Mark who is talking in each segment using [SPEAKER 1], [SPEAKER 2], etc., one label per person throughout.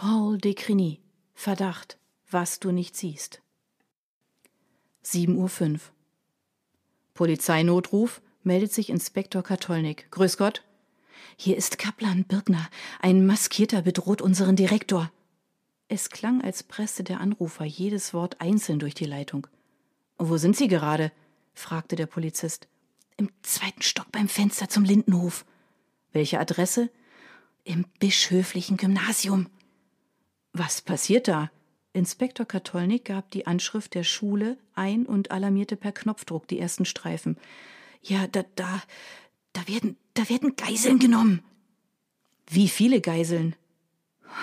[SPEAKER 1] Paul de Crigny. Verdacht, was du nicht siehst. 7.05 Uhr. Polizeinotruf, meldet sich Inspektor Katolnik. Grüß Gott. Hier ist Kaplan Birgner. Ein Maskierter bedroht unseren Direktor. Es klang, als presste der Anrufer jedes Wort einzeln durch die Leitung. Wo sind Sie gerade? fragte der Polizist. Im zweiten Stock beim Fenster zum Lindenhof. Welche Adresse? Im bischöflichen Gymnasium. Was passiert da? Inspektor Katolnik gab die Anschrift der Schule ein und alarmierte per Knopfdruck die ersten Streifen. Ja, da, da, da werden, da werden Geiseln genommen. Wie viele Geiseln?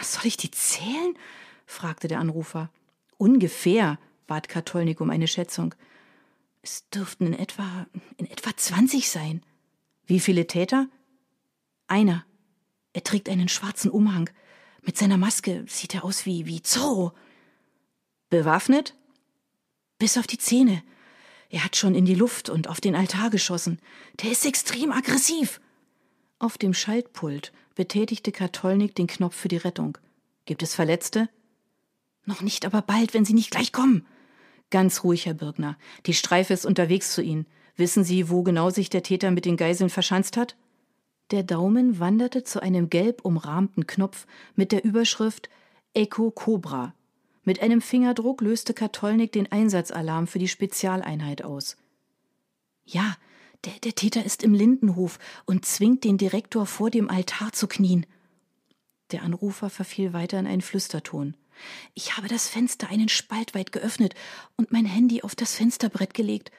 [SPEAKER 1] Soll ich die zählen? fragte der Anrufer. Ungefähr, bat Katolnik um eine Schätzung. Es dürften in etwa, in etwa zwanzig sein. Wie viele Täter? Einer. Er trägt einen schwarzen Umhang. Mit seiner Maske sieht er aus wie, wie Zorro. Bewaffnet? Bis auf die Zähne. Er hat schon in die Luft und auf den Altar geschossen. Der ist extrem aggressiv. Auf dem Schaltpult betätigte Katolnik den Knopf für die Rettung. Gibt es Verletzte? Noch nicht, aber bald, wenn Sie nicht gleich kommen. Ganz ruhig, Herr Birgner. Die Streife ist unterwegs zu Ihnen. Wissen Sie, wo genau sich der Täter mit den Geiseln verschanzt hat? Der Daumen wanderte zu einem gelb umrahmten Knopf mit der Überschrift Echo Cobra. Mit einem Fingerdruck löste Katolnik den Einsatzalarm für die Spezialeinheit aus. Ja, der, der Täter ist im Lindenhof und zwingt den Direktor vor dem Altar zu knien. Der Anrufer verfiel weiter in einen Flüsterton. Ich habe das Fenster einen Spalt weit geöffnet und mein Handy auf das Fensterbrett gelegt.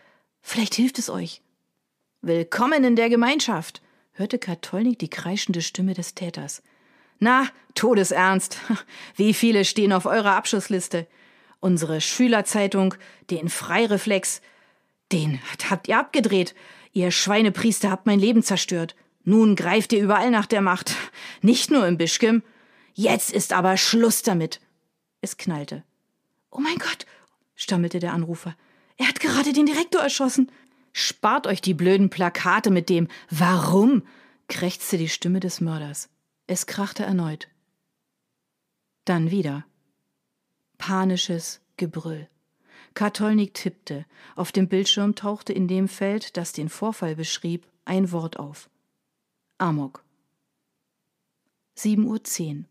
[SPEAKER 1] Vielleicht hilft es euch. Willkommen in der Gemeinschaft, hörte Katolnik die kreischende Stimme des Täters. Na, Todesernst. Wie viele stehen auf eurer Abschussliste? Unsere Schülerzeitung, den Freireflex, den habt ihr abgedreht. Ihr Schweinepriester habt mein Leben zerstört. Nun greift ihr überall nach der Macht. Nicht nur im Bischkem. Jetzt ist aber Schluss damit. Es knallte. Oh mein Gott, stammelte der Anrufer. Er hat gerade den Direktor erschossen. Spart euch die blöden Plakate mit dem Warum? krächzte die Stimme des Mörders. Es krachte erneut. Dann wieder. Panisches Gebrüll. Katolnik tippte. Auf dem Bildschirm tauchte in dem Feld, das den Vorfall beschrieb, ein Wort auf. Amok. 7.10 Uhr.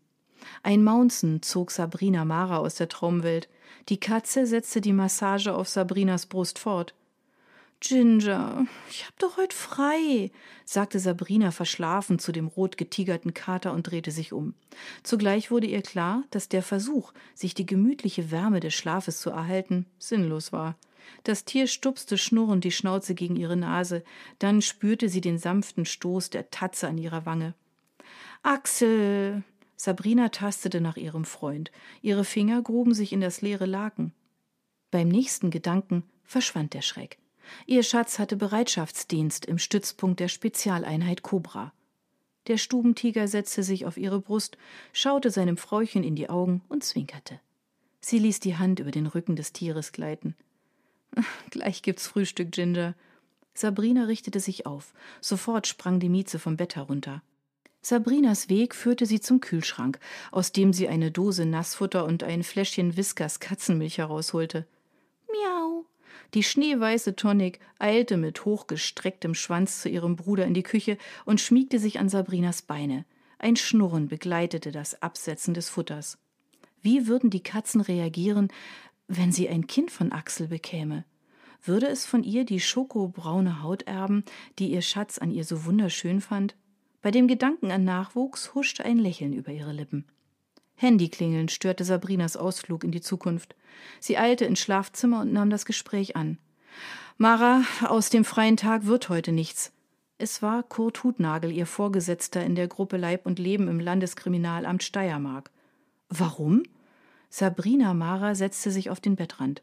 [SPEAKER 1] Ein Maunzen zog Sabrina Mara aus der Traumwelt. Die Katze setzte die Massage auf Sabrinas Brust fort. Ginger, ich hab doch heut frei, sagte Sabrina verschlafen zu dem rot getigerten Kater und drehte sich um. Zugleich wurde ihr klar, dass der Versuch, sich die gemütliche Wärme des Schlafes zu erhalten, sinnlos war. Das Tier stupste schnurrend die Schnauze gegen ihre Nase, dann spürte sie den sanften Stoß der Tatze an ihrer Wange. Axel, Sabrina tastete nach ihrem Freund. Ihre Finger gruben sich in das leere Laken. Beim nächsten Gedanken verschwand der Schreck. Ihr Schatz hatte Bereitschaftsdienst im Stützpunkt der Spezialeinheit Cobra. Der Stubentiger setzte sich auf ihre Brust, schaute seinem Frauchen in die Augen und zwinkerte. Sie ließ die Hand über den Rücken des Tieres gleiten. Gleich gibt's Frühstück, Ginger. Sabrina richtete sich auf. Sofort sprang die Mieze vom Bett herunter. Sabrinas Weg führte sie zum Kühlschrank, aus dem sie eine Dose Nassfutter und ein Fläschchen Whiskers Katzenmilch herausholte. Die schneeweiße Tonic eilte mit hochgestrecktem Schwanz zu ihrem Bruder in die Küche und schmiegte sich an Sabrinas Beine. Ein Schnurren begleitete das Absetzen des Futters. Wie würden die Katzen reagieren, wenn sie ein Kind von Axel bekäme? Würde es von ihr die schokobraune Haut erben, die ihr Schatz an ihr so wunderschön fand? Bei dem Gedanken an Nachwuchs huschte ein Lächeln über ihre Lippen. Handyklingeln störte Sabrinas Ausflug in die Zukunft. Sie eilte ins Schlafzimmer und nahm das Gespräch an. Mara, aus dem freien Tag wird heute nichts. Es war Kurt Hutnagel, ihr Vorgesetzter in der Gruppe Leib und Leben im Landeskriminalamt Steiermark. Warum? Sabrina Mara setzte sich auf den Bettrand.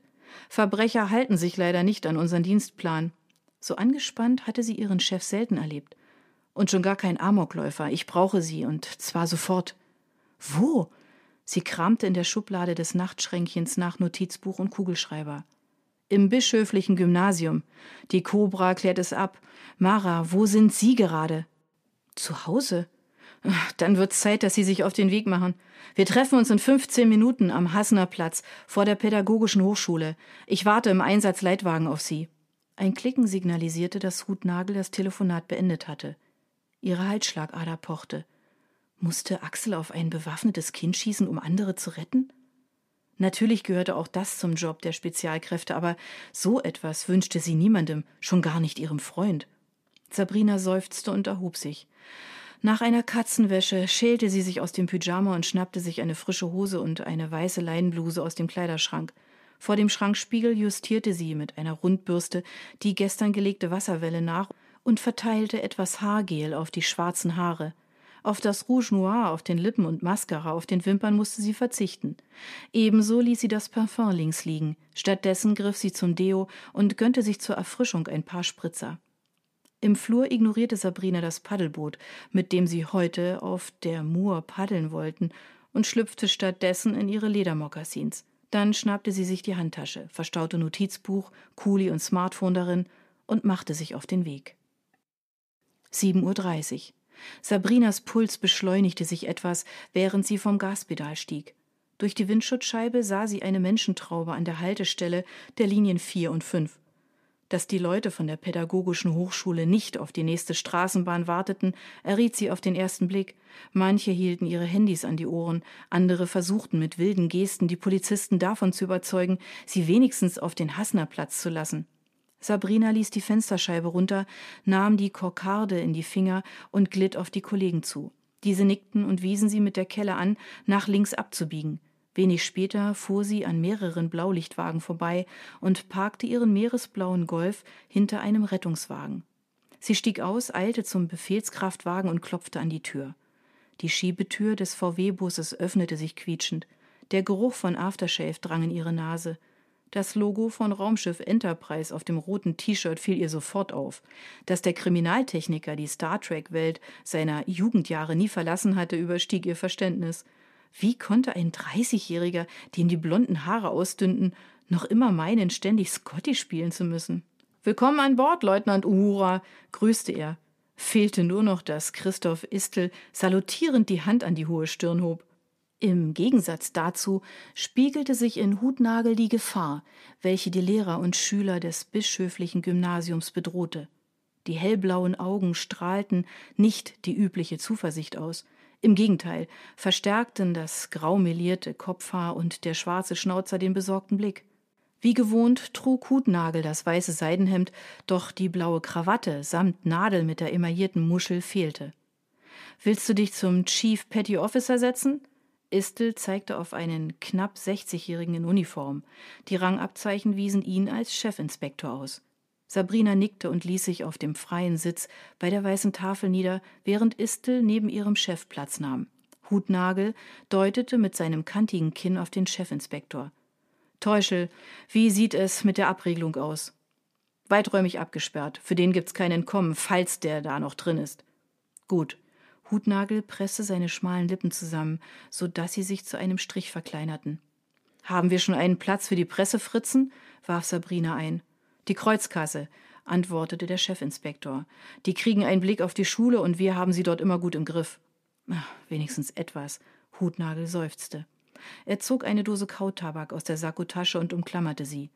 [SPEAKER 1] Verbrecher halten sich leider nicht an unseren Dienstplan. So angespannt hatte sie ihren Chef selten erlebt. Und schon gar kein Amokläufer. Ich brauche sie, und zwar sofort. Wo? Sie kramte in der Schublade des Nachtschränkchens nach Notizbuch und Kugelschreiber. Im bischöflichen Gymnasium. Die Cobra klärt es ab. Mara, wo sind Sie gerade? Zu Hause. Dann wird's Zeit, dass Sie sich auf den Weg machen. Wir treffen uns in 15 Minuten am Hassener Platz vor der Pädagogischen Hochschule. Ich warte im Einsatzleitwagen auf Sie. Ein Klicken signalisierte, dass Hutnagel das Telefonat beendet hatte. Ihre Halsschlagader pochte. Musste Axel auf ein bewaffnetes Kind schießen, um andere zu retten? Natürlich gehörte auch das zum Job der Spezialkräfte, aber so etwas wünschte sie niemandem, schon gar nicht ihrem Freund. Sabrina seufzte und erhob sich. Nach einer Katzenwäsche schälte sie sich aus dem Pyjama und schnappte sich eine frische Hose und eine weiße Leinenbluse aus dem Kleiderschrank. Vor dem Schrankspiegel justierte sie mit einer Rundbürste die gestern gelegte Wasserwelle nach und verteilte etwas Haargel auf die schwarzen Haare. Auf das Rouge Noir auf den Lippen und Mascara auf den Wimpern musste sie verzichten. Ebenso ließ sie das Parfum links liegen. Stattdessen griff sie zum Deo und gönnte sich zur Erfrischung ein paar Spritzer. Im Flur ignorierte Sabrina das Paddelboot, mit dem sie heute auf der Mur paddeln wollten, und schlüpfte stattdessen in ihre Ledermokassins. Dann schnappte sie sich die Handtasche, verstaute Notizbuch, Kuli und Smartphone darin und machte sich auf den Weg. 7.30 Uhr. Sabrinas Puls beschleunigte sich etwas, während sie vom Gaspedal stieg. Durch die Windschutzscheibe sah sie eine Menschentraube an der Haltestelle der Linien 4 und 5. Dass die Leute von der Pädagogischen Hochschule nicht auf die nächste Straßenbahn warteten, erriet sie auf den ersten Blick. Manche hielten ihre Handys an die Ohren, andere versuchten mit wilden Gesten die Polizisten davon zu überzeugen, sie wenigstens auf den Hassnerplatz zu lassen. Sabrina ließ die Fensterscheibe runter, nahm die Kokarde in die Finger und glitt auf die Kollegen zu. Diese nickten und wiesen sie mit der Kelle an, nach links abzubiegen. Wenig später fuhr sie an mehreren Blaulichtwagen vorbei und parkte ihren meeresblauen Golf hinter einem Rettungswagen. Sie stieg aus, eilte zum Befehlskraftwagen und klopfte an die Tür. Die Schiebetür des VW-Busses öffnete sich quietschend. Der Geruch von Aftershave drang in ihre Nase. Das Logo von Raumschiff Enterprise auf dem roten T-Shirt fiel ihr sofort auf. Dass der Kriminaltechniker die Star Trek-Welt seiner Jugendjahre nie verlassen hatte, überstieg ihr Verständnis. Wie konnte ein 30-Jähriger, dem die blonden Haare ausdünnten, noch immer meinen, ständig Scotty spielen zu müssen? Willkommen an Bord, Leutnant Uhura, grüßte er. Fehlte nur noch, dass Christoph Istel salutierend die Hand an die hohe Stirn hob. Im Gegensatz dazu spiegelte sich in Hutnagel die Gefahr, welche die Lehrer und Schüler des bischöflichen Gymnasiums bedrohte. Die hellblauen Augen strahlten nicht die übliche Zuversicht aus. Im Gegenteil, verstärkten das graumelierte Kopfhaar und der schwarze Schnauzer den besorgten Blick. Wie gewohnt trug Hutnagel das weiße Seidenhemd, doch die blaue Krawatte samt Nadel mit der emaillierten Muschel fehlte. Willst du dich zum Chief Petty Officer setzen? Istel zeigte auf einen knapp 60-Jährigen in Uniform. Die Rangabzeichen wiesen ihn als Chefinspektor aus. Sabrina nickte und ließ sich auf dem freien Sitz bei der weißen Tafel nieder, während Istel neben ihrem Chef Platz nahm. Hutnagel deutete mit seinem kantigen Kinn auf den Chefinspektor. Teuschel, wie sieht es mit der Abregelung aus? Weiträumig abgesperrt. Für den gibt's kein Entkommen, falls der da noch drin ist. Gut. Hutnagel presste seine schmalen Lippen zusammen, so dass sie sich zu einem Strich verkleinerten. Haben wir schon einen Platz für die Pressefritzen? warf Sabrina ein. Die Kreuzkasse, antwortete der Chefinspektor. Die kriegen einen Blick auf die Schule und wir haben sie dort immer gut im Griff. Ach, wenigstens etwas. Hutnagel seufzte. Er zog eine Dose Kautabak aus der Sakkotasche und umklammerte sie.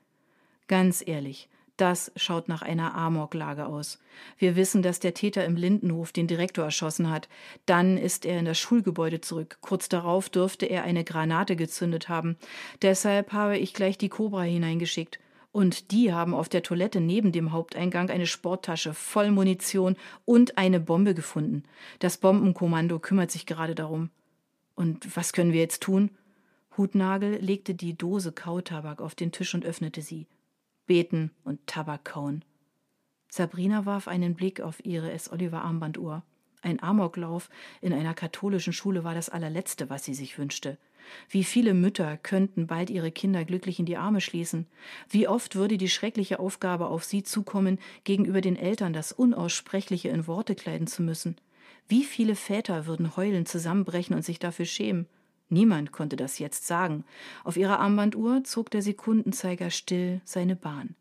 [SPEAKER 1] Ganz ehrlich, das schaut nach einer Amoklage aus. Wir wissen, dass der Täter im Lindenhof den Direktor erschossen hat. Dann ist er in das Schulgebäude zurück. Kurz darauf dürfte er eine Granate gezündet haben. Deshalb habe ich gleich die Cobra hineingeschickt. Und die haben auf der Toilette neben dem Haupteingang eine Sporttasche voll Munition und eine Bombe gefunden. Das Bombenkommando kümmert sich gerade darum. Und was können wir jetzt tun? Hutnagel legte die Dose Kautabak auf den Tisch und öffnete sie. Beten und Tabak kauen. Sabrina warf einen Blick auf ihre S. Oliver Armbanduhr. Ein Amoklauf in einer katholischen Schule war das allerletzte, was sie sich wünschte. Wie viele Mütter könnten bald ihre Kinder glücklich in die Arme schließen? Wie oft würde die schreckliche Aufgabe auf sie zukommen, gegenüber den Eltern das Unaussprechliche in Worte kleiden zu müssen? Wie viele Väter würden heulend zusammenbrechen und sich dafür schämen? Niemand konnte das jetzt sagen. Auf ihrer Armbanduhr zog der Sekundenzeiger still seine Bahn.